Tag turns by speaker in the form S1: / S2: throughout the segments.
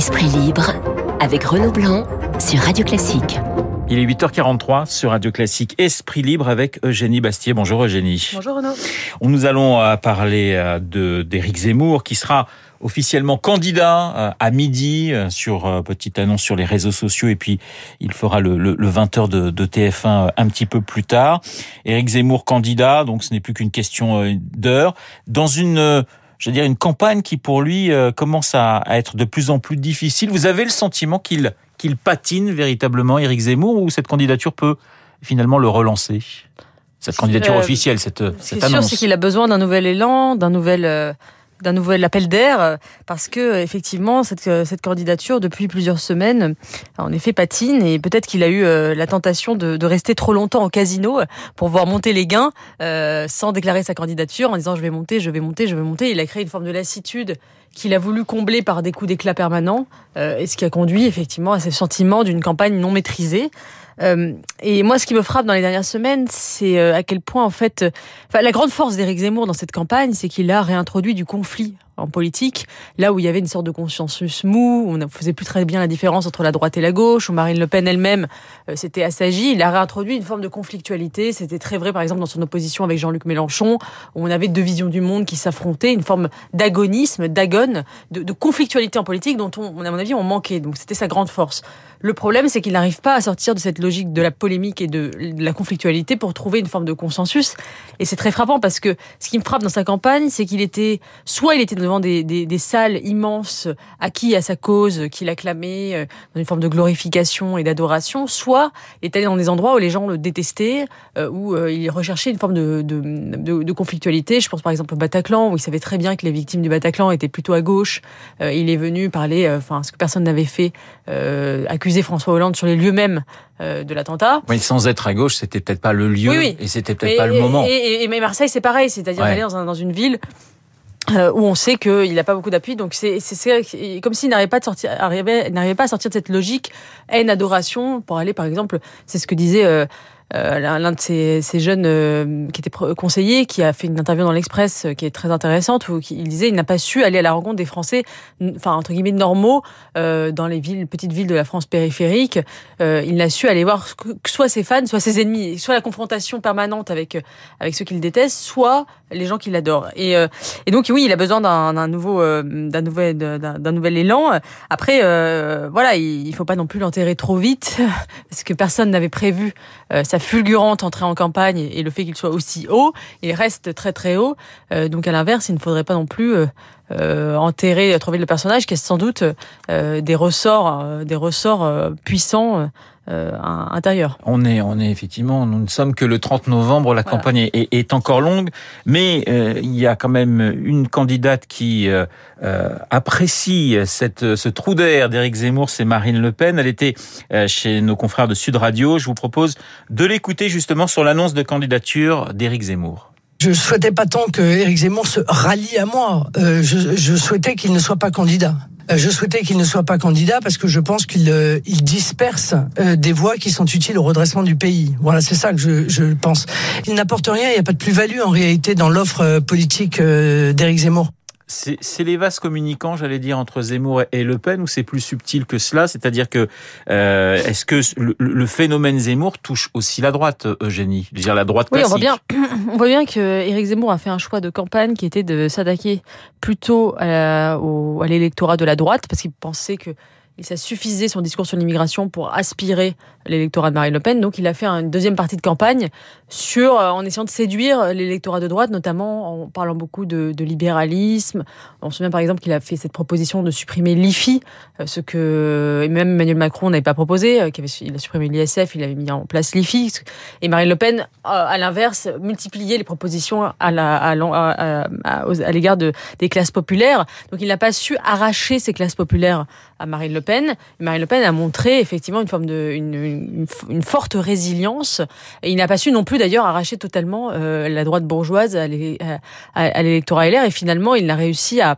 S1: Esprit libre avec Renaud Blanc sur Radio Classique.
S2: Il est 8h43 sur Radio Classique Esprit Libre avec Eugénie Bastier. Bonjour Eugénie.
S3: Bonjour Renaud.
S2: Nous allons euh, parler euh, de d'Éric Zemmour qui sera officiellement candidat euh, à midi sur petite annonce sur les réseaux sociaux et puis il fera le, le, 20h de, de, TF1 un petit peu plus tard. Éric Zemmour candidat, donc ce n'est plus qu'une question d'heure dans une je veux dire une campagne qui pour lui commence à être de plus en plus difficile. Vous avez le sentiment qu'il qu'il patine véritablement, Éric Zemmour, ou cette candidature peut finalement le relancer? Cette candidature euh, officielle, cette, cette annonce.
S3: Ce c'est qu'il a besoin d'un nouvel élan, d'un nouvel... Euh, d'un nouvel appel d'air parce que effectivement cette, cette candidature depuis plusieurs semaines en effet patine et peut-être qu'il a eu euh, la tentation de, de, rester trop longtemps au casino pour voir monter les gains sans déclarer sa candidature en disant je vais monter je vais monter je vais monter il a créé une forme de lassitude qu'il a voulu combler par des coups d'éclat permanents, euh, et ce qui a conduit effectivement à ce sentiment d'une campagne non maîtrisée. Euh, et moi, ce qui me frappe dans les dernières semaines, c'est euh, à quel point, en fait, la grande force d'Éric Zemmour dans cette campagne, c'est qu'il a réintroduit du conflit en politique, là où il y avait une sorte de consensus mou, on ne faisait plus très bien la différence entre la droite et la gauche, où Marine Le Pen elle-même euh, s'était assagie, il a réintroduit une forme de conflictualité. C'était très vrai, par exemple, dans son opposition avec Jean-Luc Mélenchon, où on avait deux visions du monde qui s'affrontaient, une forme d'agonisme, d'agone, de, conflictualité en politique dont on, à mon avis, on manquait. Donc c'était sa grande force. Le problème, c'est qu'il n'arrive pas à sortir de cette logique de la polémique et de, la conflictualité pour trouver une forme de consensus. Et c'est très frappant parce que ce qui me frappe dans sa campagne, c'est qu'il était, soit il était devant des, des, salles immenses acquis à sa cause, qu'il acclamait euh, dans une forme de glorification et d'adoration, soit est allé dans des endroits où les gens le détestaient, euh, où euh, il recherchait une forme de, de, de, conflictualité. Je pense par exemple au Bataclan, où il savait très bien que les victimes du Bataclan étaient plutôt à gauche. il est venu parler, enfin, ce que personne n'avait fait, accuser François Hollande sur les lieux mêmes de l'attentat.
S2: Oui, sans être à gauche, c'était peut-être pas le lieu et c'était peut-être pas le moment.
S3: Et, mais Marseille, c'est pareil, c'est-à-dire d'aller dans, dans, une ville euh, où on sait qu'il n'a pas beaucoup d'appui, donc c'est comme s'il n'arrivait pas pas à sortir de cette logique haine adoration pour aller, par exemple, c'est ce que disait euh, l'un de ces, ces jeunes euh, qui était conseiller, qui a fait une interview dans l'Express euh, qui est très intéressante, où il disait il n'a pas su aller à la rencontre des Français, enfin entre guillemets normaux, dans les villes, petites villes de la France périphérique. il n'a su aller voir soit ses fans, soit ses ennemis, soit la confrontation permanente avec avec ceux qu'il déteste, soit les gens qui l'adorent. Et, et donc oui, il a besoin d'un nouveau d'un nouvel d'un nouvel élan. Après, voilà, il, il faut pas non plus l'enterrer trop vite, parce que personne n'avait prévu sa fulgurante entrée en campagne et le fait qu'il soit aussi haut, il reste très très haut. Euh, donc à l'inverse, il ne faudrait pas non plus euh, euh, enterrer, trouver le personnage qui a sans doute des ressorts, des ressorts puissants euh, intérieur.
S2: On est, on est effectivement, nous ne sommes que le 30 novembre, la campagne est, est, encore longue, mais euh, il y a quand même une candidate qui euh, apprécie cette, ce trou d'air d'Éric Zemmour, c'est Marine Le Pen. Elle était chez nos confrères de Sud Radio. Je vous propose de l'écouter justement sur l'annonce de candidature d'Éric Zemmour.
S4: Je souhaitais pas tant que Éric Zemmour se rallie à moi. je, je souhaitais qu'il ne soit pas candidat. Euh, je souhaitais qu'il ne soit pas candidat parce que je pense qu'il euh, il disperse euh, des voix qui sont utiles au redressement du pays. Voilà, c'est ça que je, je pense. Il n'apporte rien, il n'y a pas de plus-value en réalité dans l'offre politique d'Éric Zemmour
S2: c'est les vases communicants, j'allais dire, entre Zemmour et Le Pen, ou c'est plus subtil que cela? C'est-à-dire que euh, est-ce que le, phénomène Zemmour touche aussi la droite, Eugénie? Je veux dire la droite classique.
S3: On voit bien, on voit bien que Éric Zemmour a fait un choix de campagne qui était de s'attaquer plutôt à, à l'électorat de la droite, parce qu'il pensait que et ça suffisait son discours sur l'immigration pour aspirer l'électorat de Marine Le Pen. Donc il a fait une deuxième partie de campagne sur, euh, en essayant de séduire l'électorat de droite, notamment en parlant beaucoup de, libéralisme. On se souvient par exemple qu'il a fait cette proposition de supprimer l'IFI, euh, ce que même Emmanuel Macron n'avait pas proposé. Euh, il a supprimé l'ISF, il avait mis en place l'IFI. Et Marine Le Pen, à l'inverse, multipliait les propositions à l'égard de, des classes populaires. Donc il n'a pas su arracher ces classes populaires à Marine Le Pen. Marine Le Pen a montré effectivement une forme de une, forte résilience. Et il n'a pas su non plus d'ailleurs arracher totalement euh, la droite bourgeoise à l'électorat LR. Et finalement, il n'a réussi à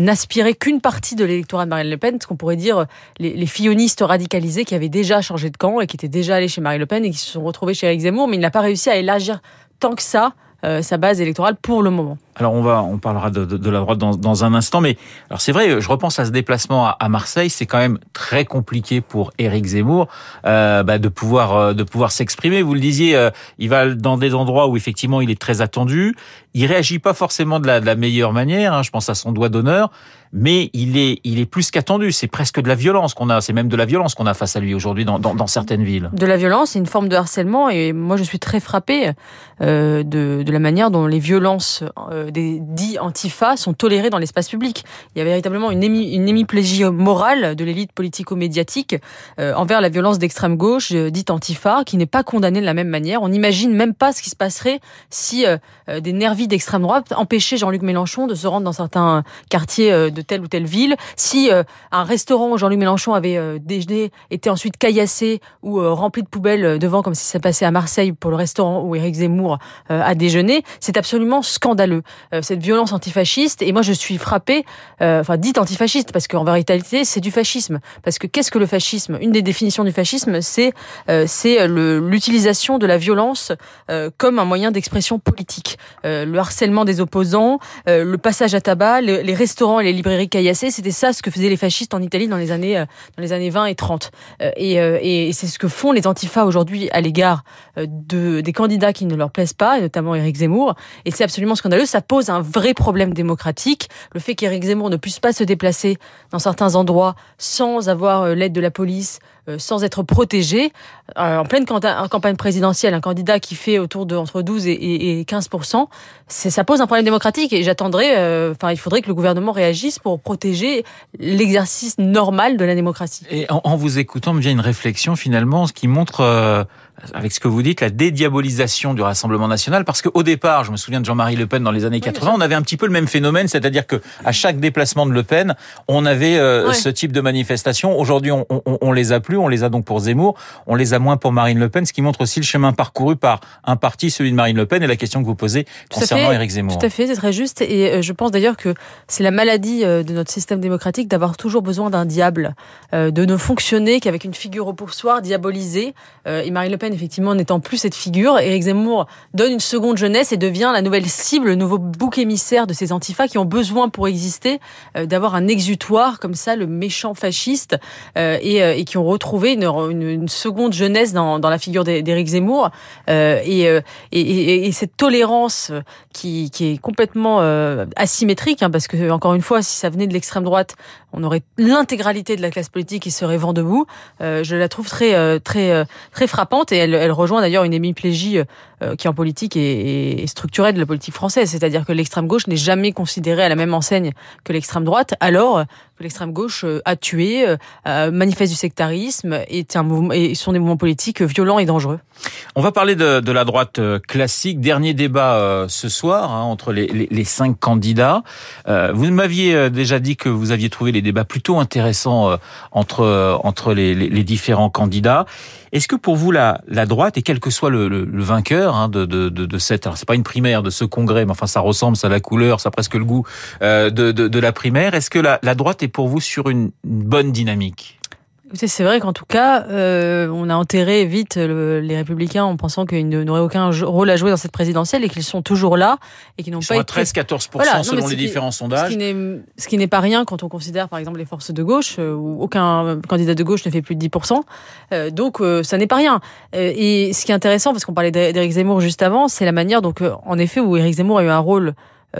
S3: n'aspirer qu'une partie de l'électorat de Marine Le Pen, ce qu'on pourrait dire les, les fillonistes radicalisés qui avaient déjà changé de camp et qui étaient déjà allés chez Marine Le Pen et qui se sont retrouvés chez Eric Zemmour. Mais il n'a pas réussi à élargir tant que ça sa base électorale pour le moment.
S2: Alors on va, on parlera de, de, la droite dans, dans, un instant, mais alors c'est vrai, je repense à ce déplacement à, à Marseille, c'est quand même très compliqué pour Éric Zemmour euh, bah, de pouvoir de pouvoir s'exprimer. Vous le disiez, il va dans des endroits où effectivement il est très attendu. Il réagit pas forcément de la, de la meilleure manière. Hein, je pense à son doigt d'honneur, mais il est, il est plus qu'attendu. C'est presque de la violence qu'on a. C'est même de la violence qu'on a face à lui aujourd'hui dans, dans, certaines villes.
S3: De la violence, c'est une forme de harcèlement. Et moi, je suis très frappée euh, de, de, la manière dont les violences euh, des dits antifa sont tolérées dans l'espace public. Il y a véritablement une, hémi, une hémiplégie morale de l'élite politico-médiatique euh, envers la violence d'extrême gauche dite antifa, qui n'est pas condamnée de la même manière. On n'imagine même pas ce qui se passerait si des nervis d'extrême droite empêchaient Jean-Luc Mélenchon de se rendre dans certains quartiers de de telle ou telle ville, si euh, un restaurant où Jean-Luc Mélenchon avait euh, déjeuné était ensuite caillassé ou euh, rempli de poubelles devant, comme si ça passait à Marseille pour le restaurant où Éric Zemmour a déjeuné, c'est absolument scandaleux. cette violence antifasciste, et moi je suis frappée, enfin dite antifasciste, parce qu'en vérité c'est du fascisme. Parce que qu'est-ce que le fascisme? Une des définitions du fascisme, c'est c'est l'utilisation de la violence comme un moyen d'expression politique. le harcèlement des opposants, le passage à tabac, les restaurants et les librairies c'était ça ce que faisaient les fascistes en Italie dans les années, euh, dans les années 20 et 30. Euh, euh, et, c'est ce que font les antifas aujourd'hui à l'égard de, des candidats qui ne leur plaisent pas, notamment Éric Zemmour. Et c'est absolument scandaleux. Ça pose un vrai problème démocratique. Le fait qu'Éric Zemmour ne puisse pas se déplacer dans certains endroits sans avoir l'aide de la police, sans être protégé. en pleine campagne présidentielle, un candidat qui fait autour de entre 12 et 15 ça pose un problème démocratique et j'attendrai, enfin, il faudrait que le gouvernement réagisse pour protéger l'exercice normal de la démocratie.
S2: Et en, vous écoutant, me vient une réflexion finalement, ce qui montre euh, avec ce que vous dites, la dédiabolisation du Rassemblement national, parce qu'au départ, je me souviens de Jean-Marie Le Pen dans les années 80, on avait un petit peu le même phénomène, c'est-à-dire que à chaque déplacement de Le Pen, on avait euh, ce type de manifestation. Aujourd'hui, on, on, on, les a plus, on les a donc pour Zemmour, on les a moins pour Marine Le Pen, ce qui montre aussi le chemin parcouru par un parti, celui de Marine Le Pen, et la question que vous posez concernant Éric Zemmour.
S3: Tout à fait, c'est très juste, et euh, je pense d'ailleurs que c'est la maladie euh, de notre système démocratique d'avoir toujours besoin d'un diable, de ne fonctionner qu'avec une figure au poussoir diabolisée, et Marine Le Pen effectivement n'étant plus cette figure. Éric Zemmour donne une seconde jeunesse et devient la nouvelle cible, le nouveau bouc émissaire de ces antifas qui ont besoin pour exister euh, d'avoir un exutoire comme ça, le méchant fasciste, euh, et, euh, et, qui ont retrouvé une, seconde jeunesse dans, la figure d'Éric Zemmour. Et, et, et, cette tolérance qui, est complètement asymétrique, hein, parce que encore une fois, si ça venait de l'extrême droite, on aurait l'intégralité de la classe politique qui serait vent debout. je la trouve très très très frappante elle, rejoint d'ailleurs une hémiplégie euh, qui en politique est, est structurelle de la politique française, c'est-à-dire que l'extrême gauche n'est jamais considérée à la même enseigne que l'extrême droite, alors que l'extrême gauche euh, a tué, euh, manifeste du sectarisme, est un mouvement, et sont des mouvements politiques violents et dangereux.
S2: On va parler de, la droite classique. Dernier débat ce soir hein, entre les, cinq candidats. vous m'aviez déjà dit que vous aviez trouvé les débats plutôt intéressants entre entre les, différents candidats. Est-ce que pour vous la, droite et quel que soit le vainqueur hein, de, cette, alors c'est pas une primaire de ce congrès, mais enfin ça ressemble, ça a la couleur, ça a presque le goût euh, de, la primaire. Est-ce que la, la droite est pour vous sur une bonne dynamique?
S3: C'est vrai qu'en tout cas, euh, on a enterré vite les Républicains en pensant qu'ils n'auraient aucun rôle à jouer dans cette présidentielle et qu'ils sont toujours là et qu'ils n'ont pas
S2: été... à 13-14% selon les différents sondages.
S3: Ce qui n'est pas rien quand on considère par exemple les forces de gauche euh, où aucun candidat de gauche ne fait plus de 10%. Euh, donc euh, ça n'est pas rien. Euh, et ce qui est intéressant, parce qu'on parlait d'Éric Zemmour juste avant, c'est la manière donc en effet où Éric Zemmour a eu un rôle euh,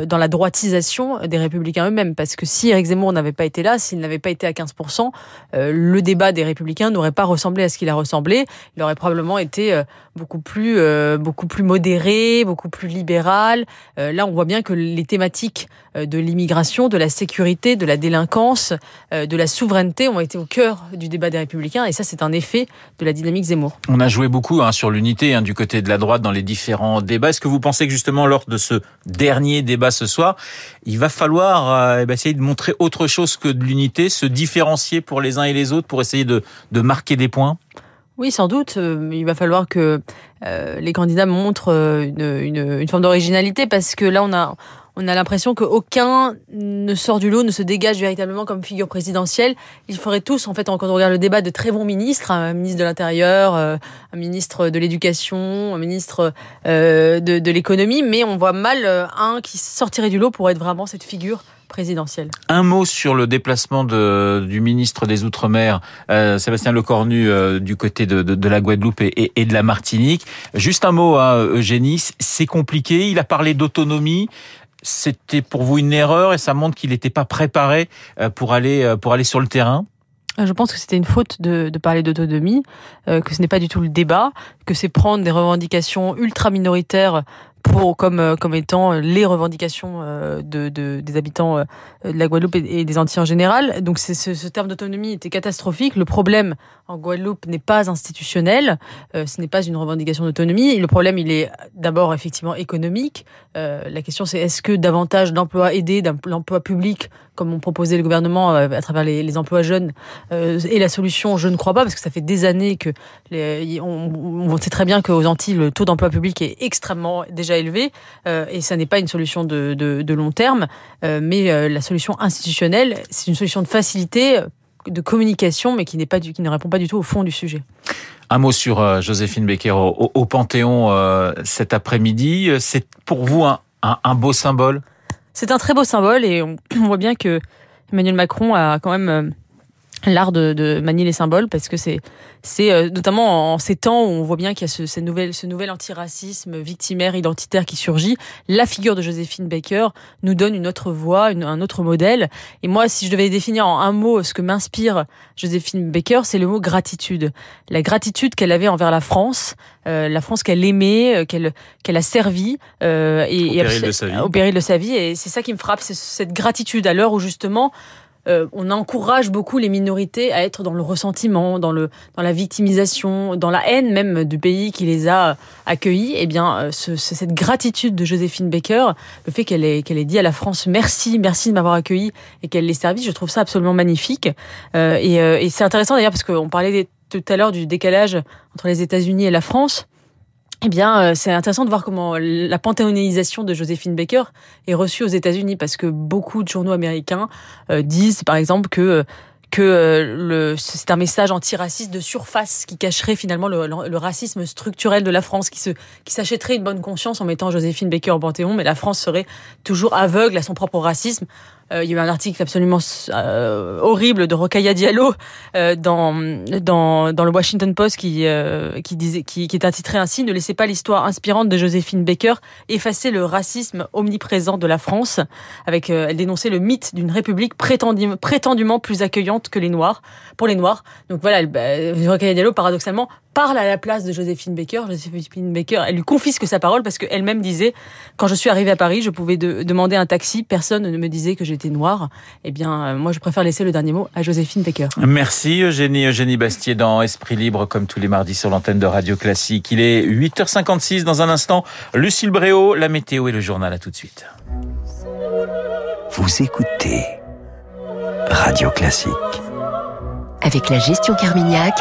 S3: dans la droitisation des républicains eux-mêmes. Parce que si Eric Zemmour n'avait pas été là, s'il n'avait pas été à 15%, euh, le débat des républicains n'aurait pas ressemblé à ce qu'il a ressemblé. Il aurait probablement été euh, beaucoup plus, beaucoup plus modéré, beaucoup plus libéral. là, on voit bien que les thématiques de l'immigration, de la sécurité, de la délinquance, de la souveraineté ont été au cœur du débat des républicains. Et ça, c'est un effet de la dynamique Zemmour.
S2: On a joué beaucoup hein, sur l'unité hein, du côté de la droite dans les différents débats. Est-ce que vous pensez que justement lors de ce dernier débat, ce soir, il va falloir euh, eh ben, essayer de montrer autre chose que de l'unité, se différencier pour les uns et les autres pour essayer de marquer des points?
S3: Oui, sans doute. Euh, il va falloir que euh, les candidats montrent une, une, forme d'originalité parce que là, on a, on a l'impression qu'aucun ne sort du lot, ne se dégage véritablement comme figure présidentielle. Ils feraient tous, en fait, quand on regarde le débat, de très bons ministres, un ministre de l'Intérieur, euh, un ministre de l'Éducation, un ministre euh, de, l'économie, mais on voit mal euh, un qui sortirait du lot pour être vraiment cette figure présidentielle.
S2: Un mot sur le déplacement de, du ministre des Outre-mer, euh, Sébastien Lecornu, euh, du côté de, de, de, la Guadeloupe et, et, de la Martinique. Juste un mot, hein, Eugénie, c'est compliqué. Il a parlé d'autonomie c'était pour vous une erreur et ça montre qu'il n'était pas préparé euh, pour aller pour aller sur le terrain.
S3: Je pense que c'était une faute de, de parler d'autonomie, euh, que ce n'est pas du tout le débat, que c'est prendre des revendications ultra minoritaires pour comme euh, comme étant les revendications euh, de, de des habitants euh, de la Guadeloupe et, des Antilles en général. Donc ce, ce, terme d'autonomie était catastrophique. Le problème en Guadeloupe n'est pas institutionnel, ce n'est pas une revendication d'autonomie. Le problème il est d'abord effectivement économique. la question c'est est-ce que davantage d'emplois aidés, d'emplois publics comme on proposait le gouvernement à travers les, emplois jeunes est la solution? Je ne crois pas parce que ça fait des années que les, on, sait très bien qu'aux Antilles le taux d'emploi public est extrêmement déjà élevé euh, et ça n'est pas une solution de, de, de long terme, euh, mais euh, la solution institutionnelle, c'est une solution de facilité, de communication, mais qui n'est pas du, qui ne répond pas du tout au fond du sujet.
S2: Un mot sur euh, Joséphine Becker au, au Panthéon euh, cet après-midi. C'est pour vous un, un, un beau symbole?
S3: C'est un très beau symbole et on, on, voit bien que Emmanuel Macron a quand même l'art de, de, manier les symboles parce que c'est c'est euh, notamment en ces temps où on voit bien qu'il y a ce, cette nouvelle, ce nouvel antiracisme victimaire identitaire qui surgit la figure de Joséphine Baker nous donne une autre voix une, un autre modèle. Et moi si je devais définir en un mot ce que m'inspire Joséphine Baker c'est le mot gratitude. La gratitude qu'elle avait envers la France euh, la France qu'elle aimait euh, qu'elle qu'elle a servi
S2: euh, et, au, péril de sa vie.
S3: au péril de sa vie. Et c'est ça qui me frappe c'est cette gratitude à l'heure où justement euh, on encourage beaucoup les minorités à être dans le ressentiment, dans le dans la victimisation, dans la haine même du pays qui les a accueillis. Eh bien, euh, ce, cette gratitude de Joséphine Baker, le fait qu'elle ait qu'elle ait dit à la France merci, merci de m'avoir accueilli et qu'elle l'ait servi, je trouve ça absolument magnifique. Euh, et, euh, et c'est intéressant d'ailleurs parce qu'on parlait tout à l'heure du décalage entre les États-Unis et la France. Eh bien, euh, c'est intéressant de voir comment la panthéonisation de Joséphine Baker est reçue aux États-Unis, parce que beaucoup de journaux américains euh, disent, par exemple, que que euh, c'est un message antiraciste de surface qui cacherait finalement le, le, le, racisme structurel de la France, qui se qui s'achèterait une bonne conscience en mettant Joséphine Baker au Panthéon, mais la France serait toujours aveugle à son propre racisme. Euh, il y a eu un article absolument euh, horrible de Rokhaya Diallo euh, dans, dans, dans le Washington Post qui, qui, disait, qui, qui est intitré ainsi Ne laissez pas l'histoire inspirante de Joséphine Baker effacer le racisme omniprésent de la France. Avec, elle dénonçait le mythe d'une république prétendument, plus accueillante que les Noirs, pour les Noirs. Donc voilà, bah, Rokhaya Diallo, paradoxalement, parle à la place de Joséphine Baker. Joséphine Baker, elle lui confisque sa parole parce qu'elle-même disait, quand je suis arrivée à Paris, je pouvais de, demander un taxi, personne ne me disait que j'étais noire. Eh bien, euh, moi, je préfère laisser le dernier mot à Joséphine Baker.
S2: Merci Eugénie, Eugénie Bastier dans Esprit Libre, comme tous les mardis sur l'antenne de Radio Classique. Il est 8h56 dans un instant. Lucille Bréau, la météo et le journal. À tout de suite.
S1: Vous écoutez Radio Classique. Avec la gestion Carmignac,